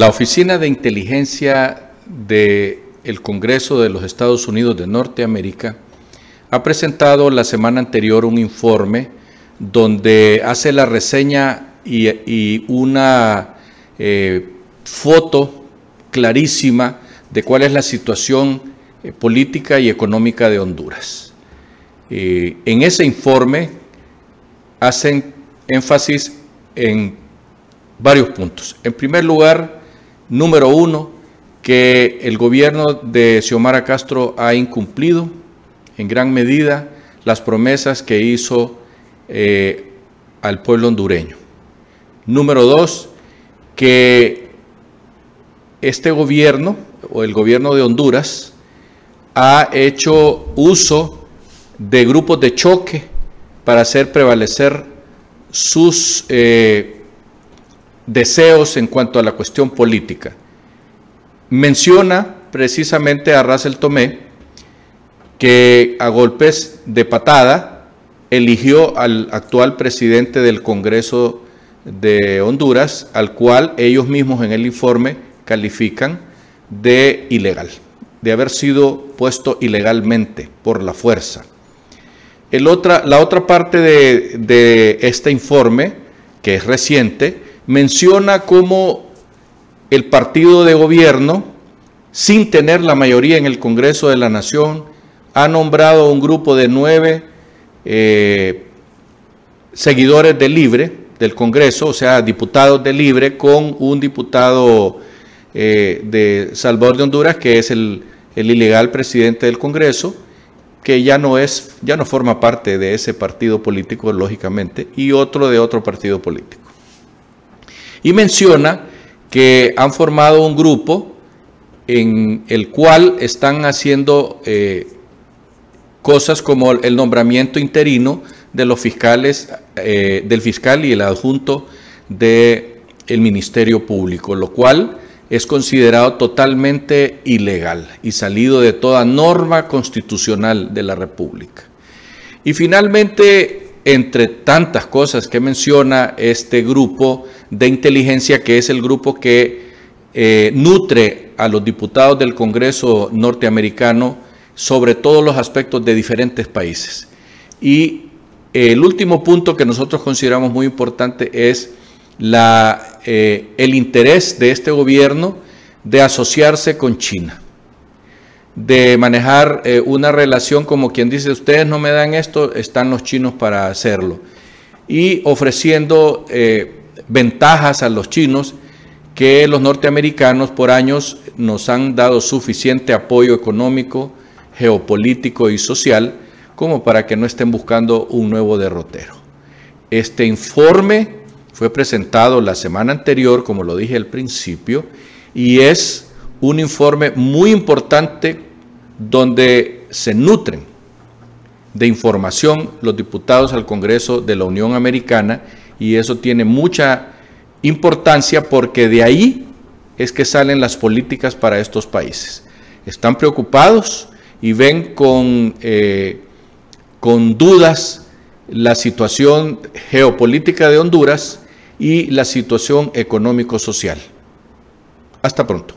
La Oficina de Inteligencia del Congreso de los Estados Unidos de Norteamérica ha presentado la semana anterior un informe donde hace la reseña y, una eh, foto clarísima de cuál es la situación eh, política y económica de Honduras. Eh, en ese informe hacen énfasis en varios puntos. En primer lugar, Número uno, que el gobierno de Xiomara Castro ha incumplido en gran medida las promesas que hizo eh, al pueblo hondureño. Número dos, que este gobierno o el gobierno de Honduras ha hecho uso de grupos de choque para hacer prevalecer sus eh, deseos en cuanto a la cuestión política. Menciona precisamente a Russell Tomé que a golpes de patada eligió al actual presidente del Congreso de Honduras, al cual ellos mismos en el informe califican de ilegal, de haber sido puesto ilegalmente por la fuerza. La otra parte de, de este informe, que es reciente, menciona cómo el partido de gobierno, sin tener la mayoría en el Congreso de la Nación, ha nombrado un grupo de nueve eh, seguidores de Libre, del Congreso, o sea, diputados de Libre, con un diputado eh, de Salvador de Honduras, que es el, el ilegal presidente del Congreso, que ya no es, ya no forma parte de ese partido político, lógicamente, y otro de otro partido político. Y menciona que han formado un grupo en el cual están haciendo eh, cosas como el nombramiento interino de los fiscales, eh, del fiscal y el adjunto del Ministerio Público, lo cual es considerado totalmente ilegal y salido de toda norma constitucional de la República. Y finalmente entre tantas cosas que menciona este grupo de inteligencia, que es el grupo que eh, nutre a los diputados del Congreso norteamericano sobre todos los aspectos de diferentes países. Y el último punto que nosotros consideramos muy importante es la, eh, el interés de este gobierno de asociarse con China de manejar eh, una relación como quien dice, ustedes no me dan esto, están los chinos para hacerlo. Y ofreciendo eh, ventajas a los chinos que los norteamericanos por años nos han dado suficiente apoyo económico, geopolítico y social como para que no estén buscando un nuevo derrotero. Este informe fue presentado la semana anterior, como lo dije al principio, y es un informe muy importante donde se nutren de información los diputados al Congreso de la Unión Americana y eso tiene mucha importancia porque de ahí es que salen las políticas para estos países. Están preocupados y ven con, eh, con dudas la situación geopolítica de Honduras y la situación económico-social. Hasta pronto.